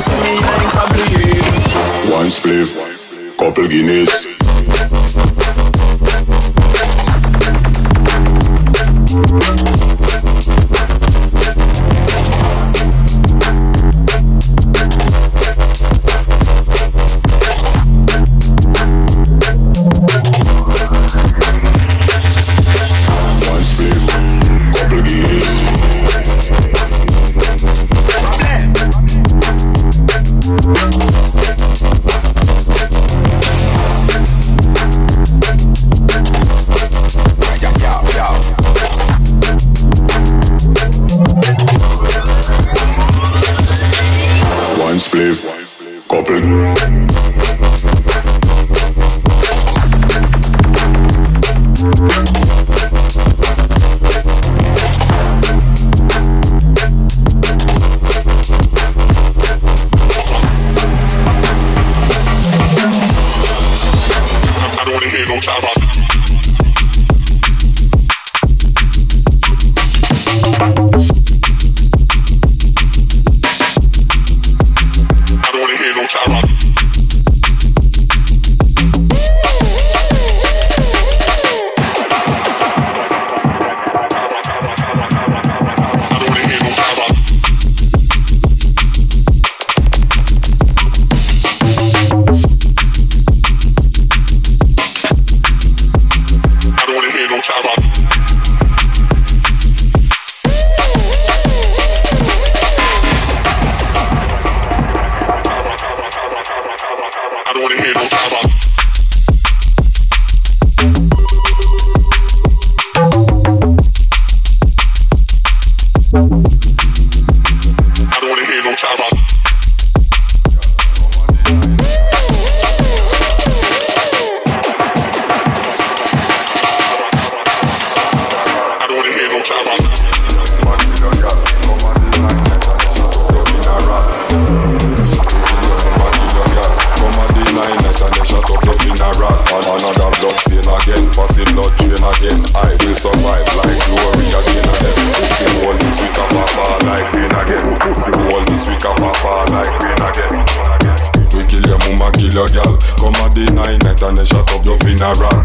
see me, One spliff, couple Guinness. Shut up your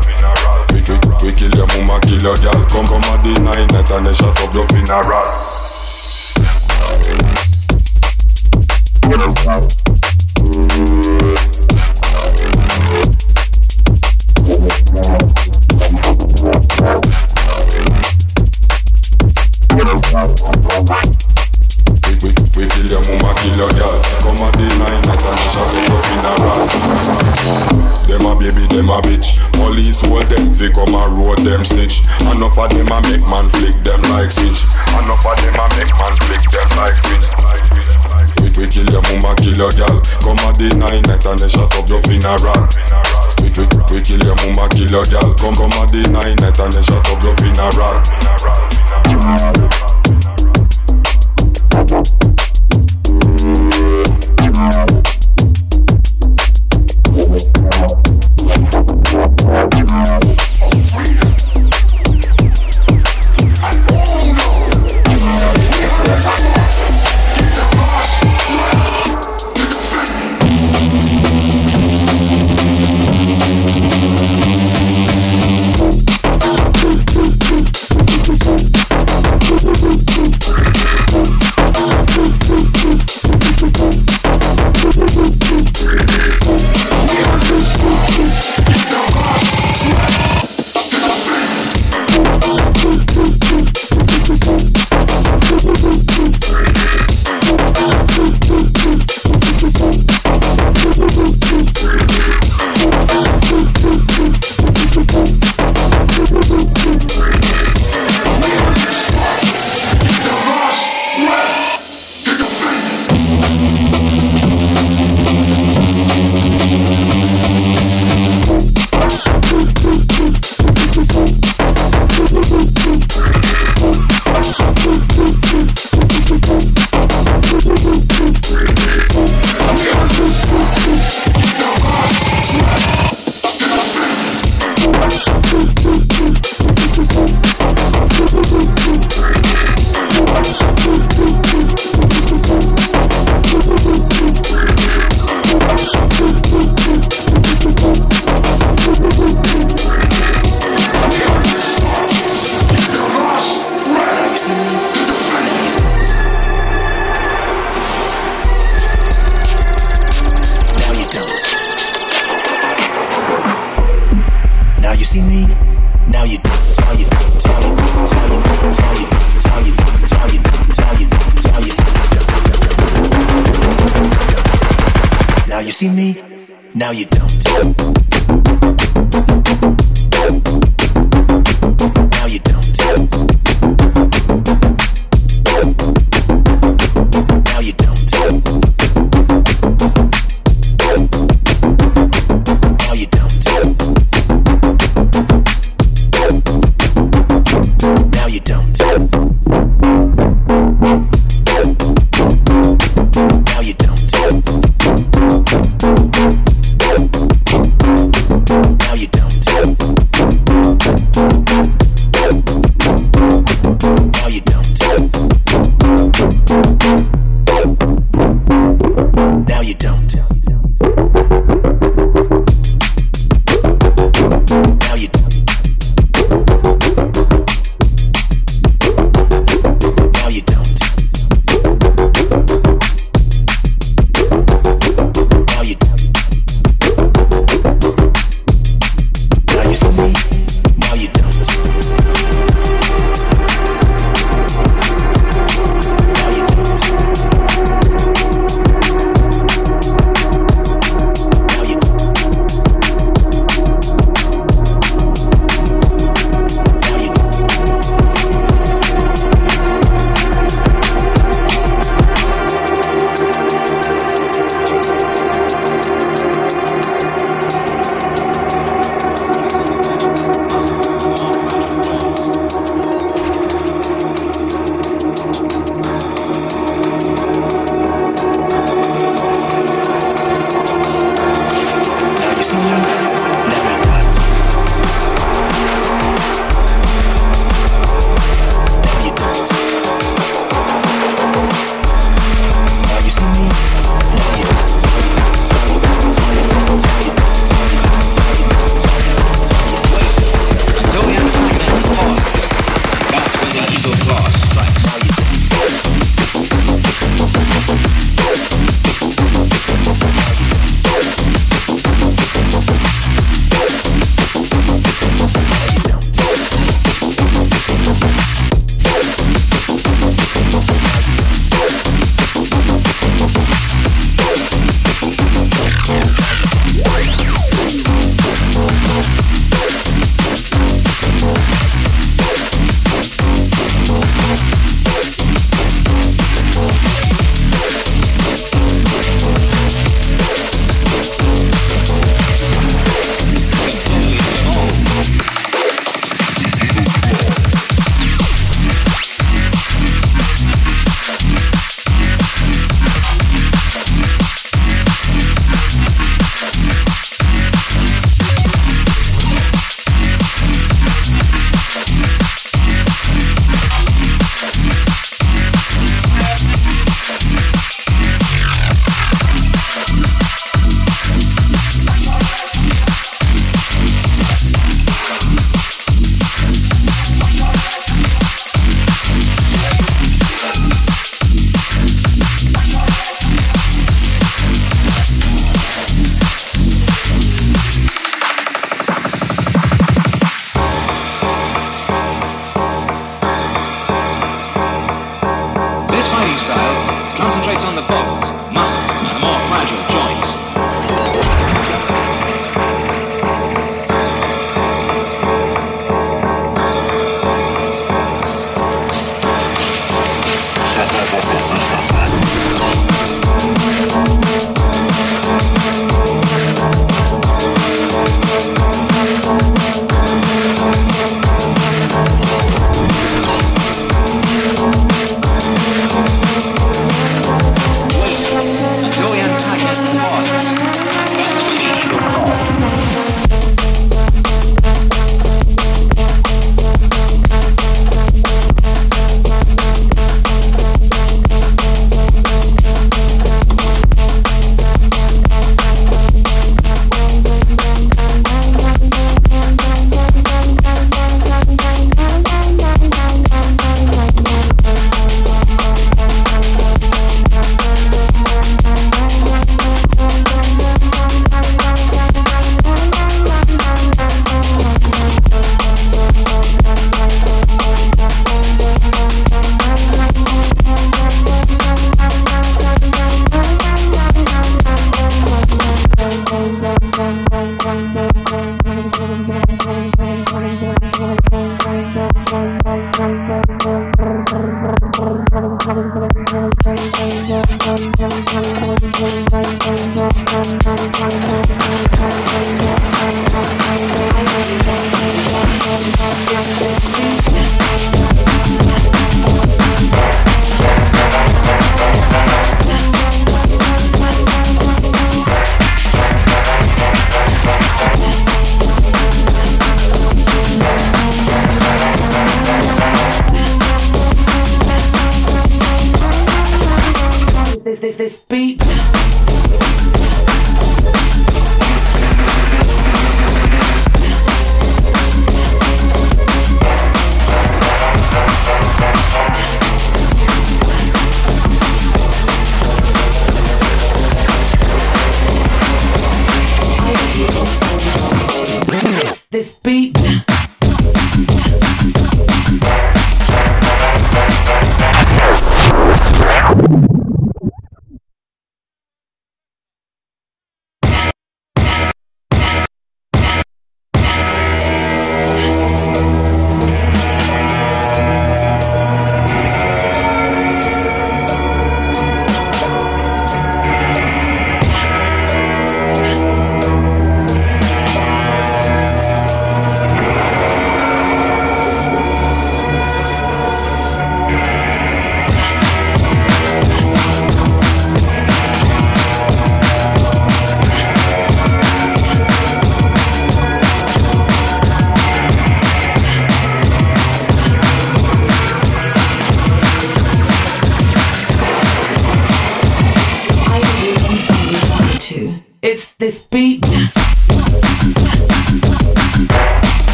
now you don't.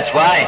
That's why.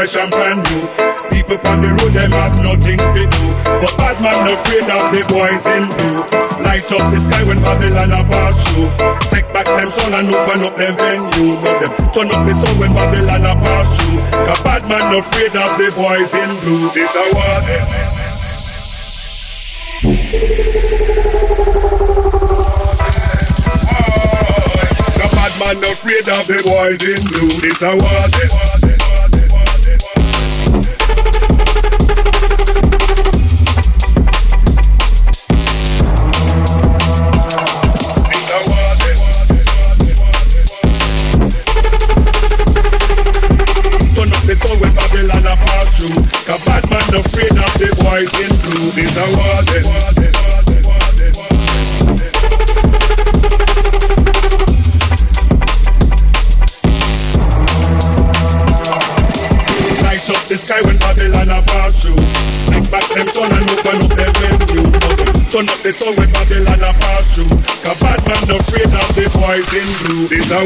fresh and brand new. People on the road, them have nothing to do. But bad man afraid of the boys in blue. Light up the sky when Babylon a pass through. Take back them soul and open up them venue. But them turn up the soul when Babylon a pass through. Cause bad man afraid of the boys in blue. This a war. Oh, man afraid of the boys in blue. It's a war. in blue. It's a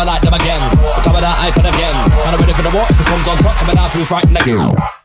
Come like them again. Come and I put again. And I'm ready for the war. Who comes on top, come and I feel frightened again.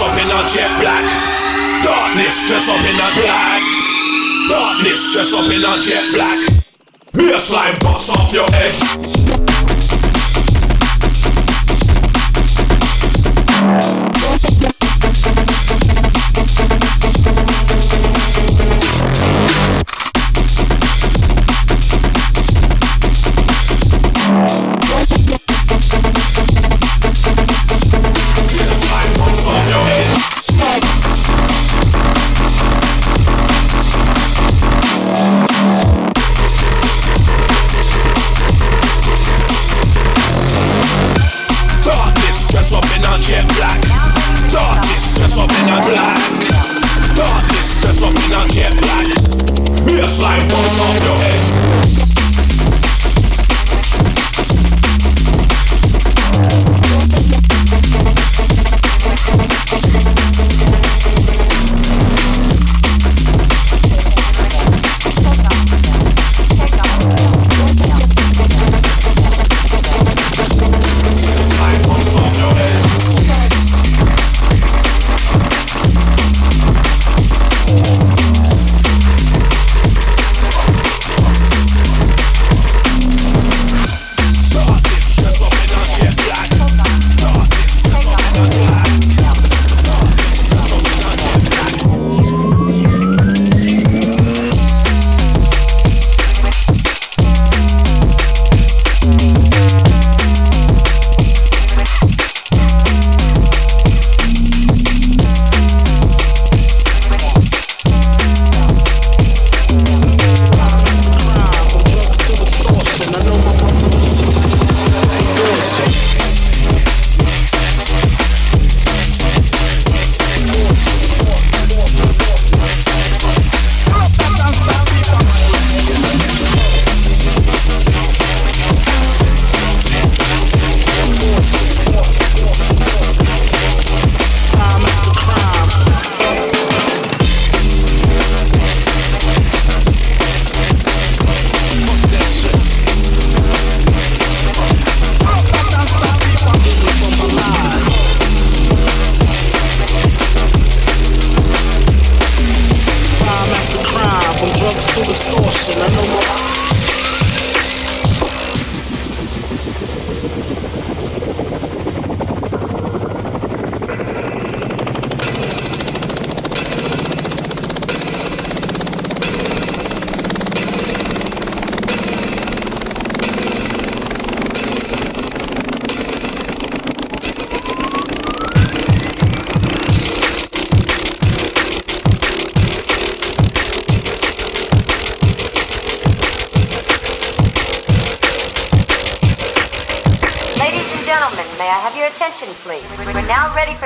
dress up in a jet black. Darkness dress up in a black. Darkness dress up in a jet black. Me a slime, boss off your head.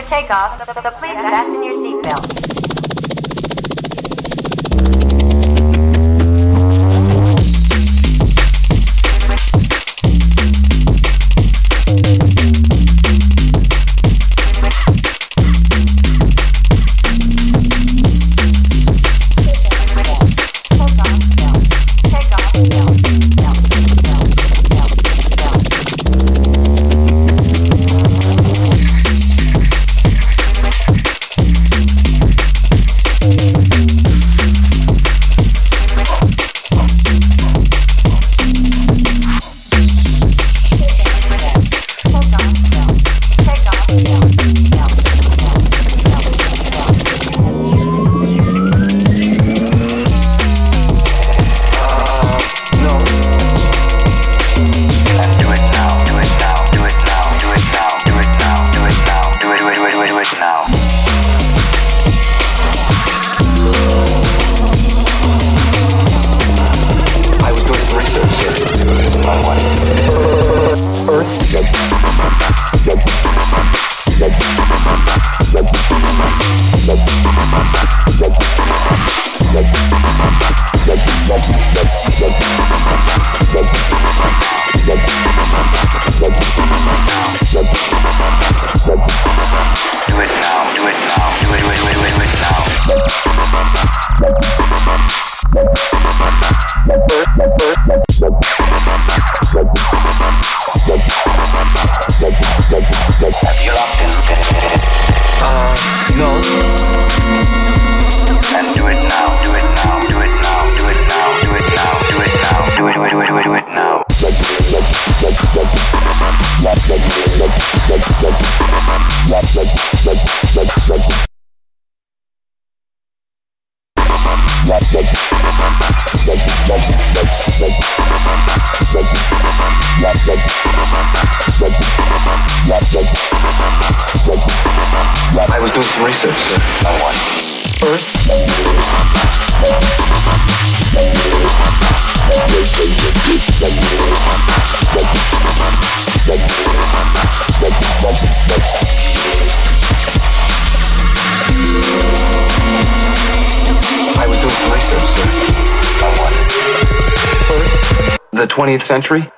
Takeoff, 20th century,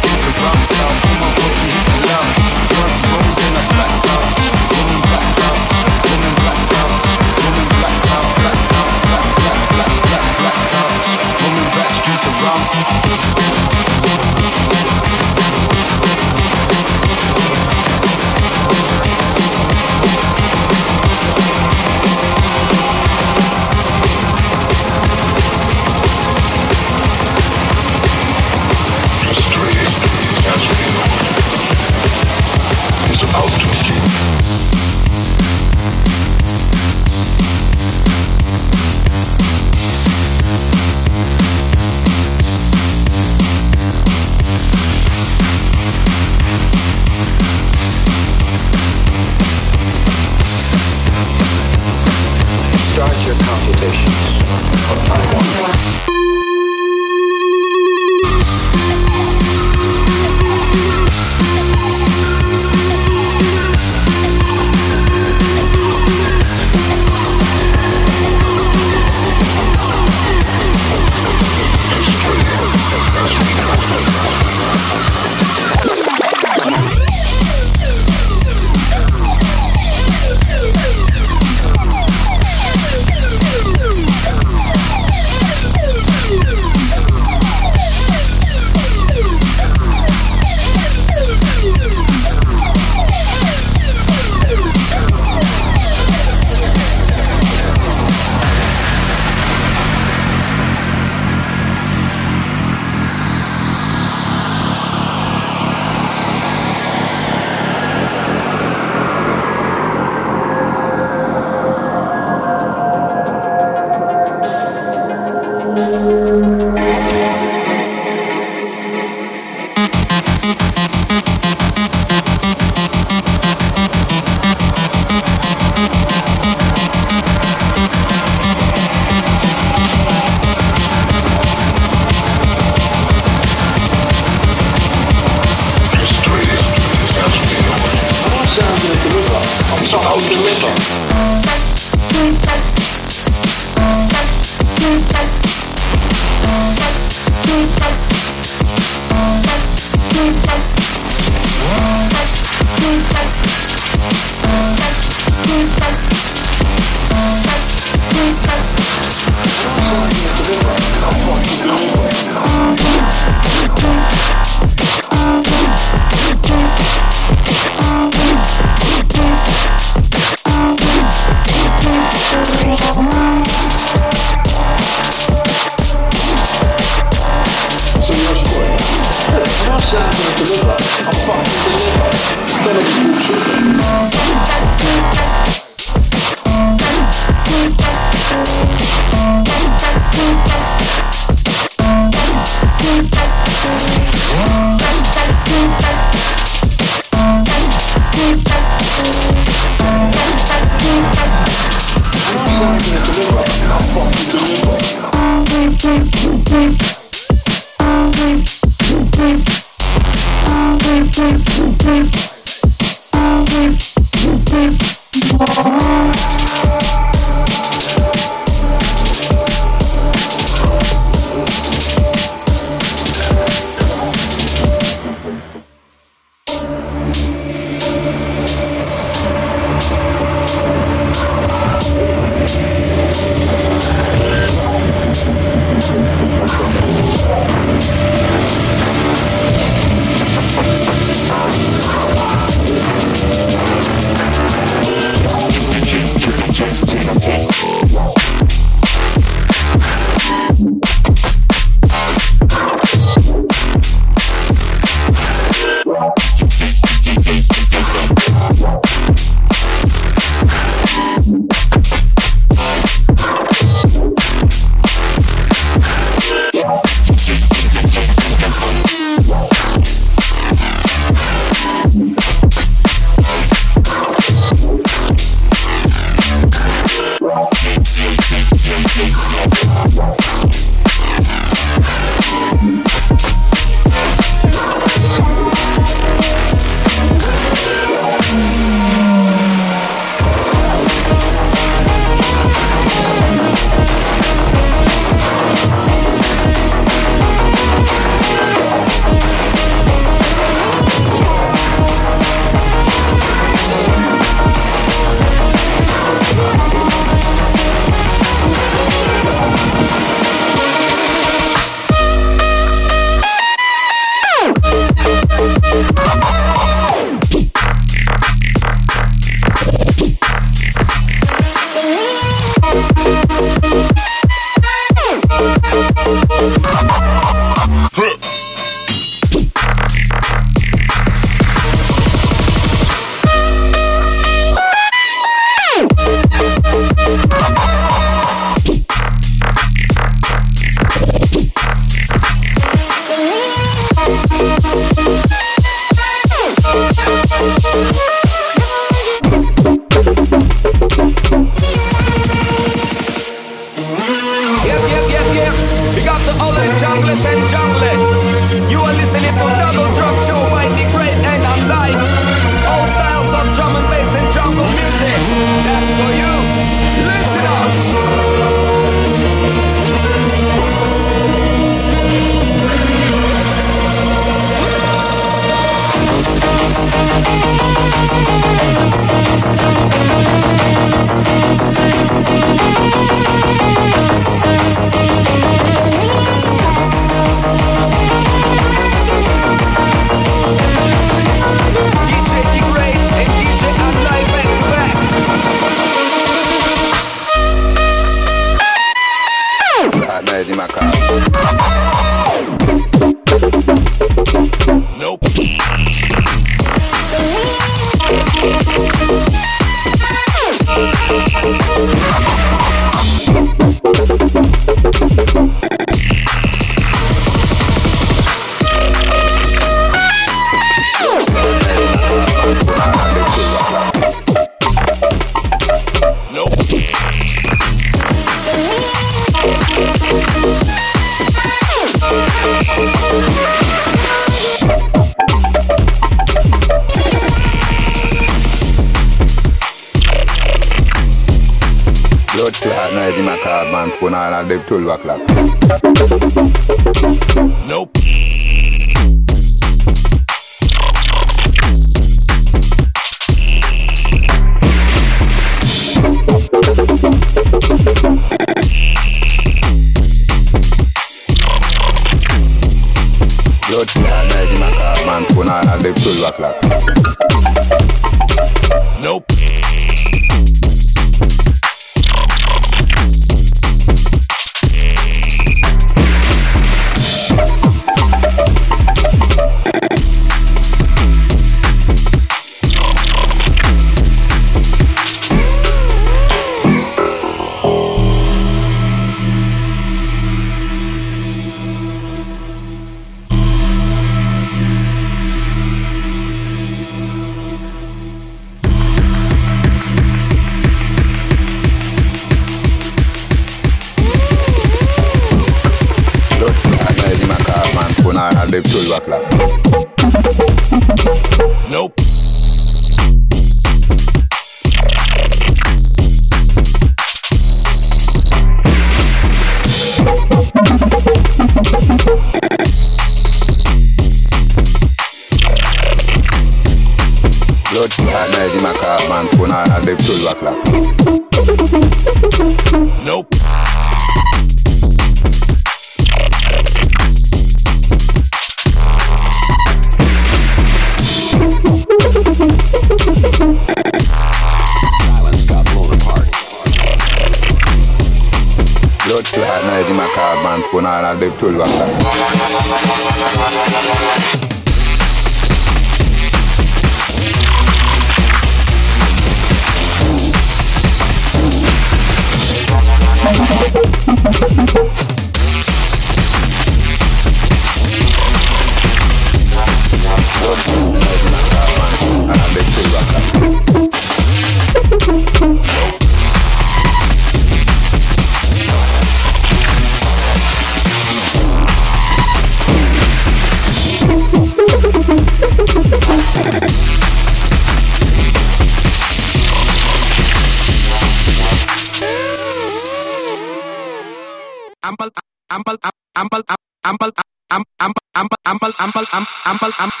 amble amble amble amble amble amble amble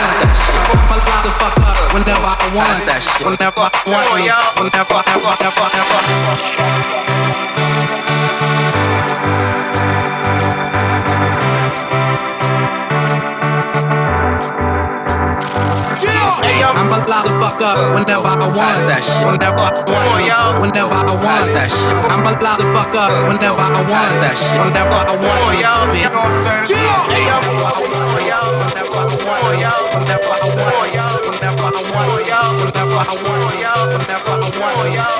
Pass that shit. Whenever I want. That shit. Whenever I want. Whenever I want. Whenever I want. I'ma light the fuck up whenever I want. That shit. Whenever I want. Whenever I want. That shit. I'ma light the fuck up whenever I want. That shit. Whenever I want. Chill. Whenever I want. Whenever I want.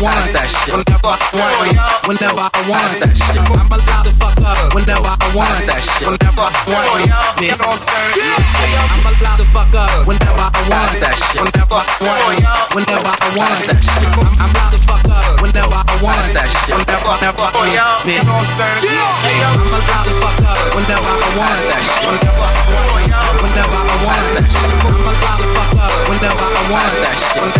want. Whenever I want. Whenever I want. I'm allowed to fuck up. Whenever I want. Whenever I want. I'm allowed to fuck up. Whenever I want. Whenever I want. Whenever I want. I'm allowed to fuck up. Whenever I want. Whenever I want. I'm allowed to fuck up. Whenever I want. Whenever I want. Whenever I want. I'm allowed to fuck up. Whenever I want. Whenever I.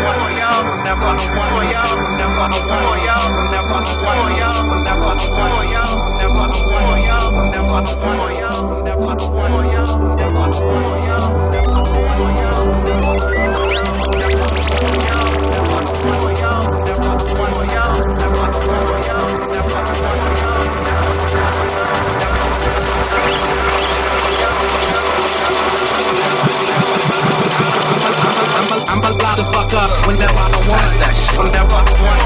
Yeah. Whenever I want. Whenever I want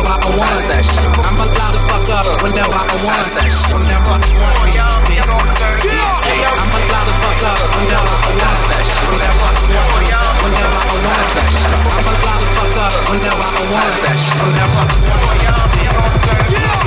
I want that shit. I'm fuck up whenever I want. Whenever I want. I'm allowed to fuck up whenever I want. Whenever I want I want that shit. I'm fuck up whenever I want that shit. Whenever I want it. Yeah.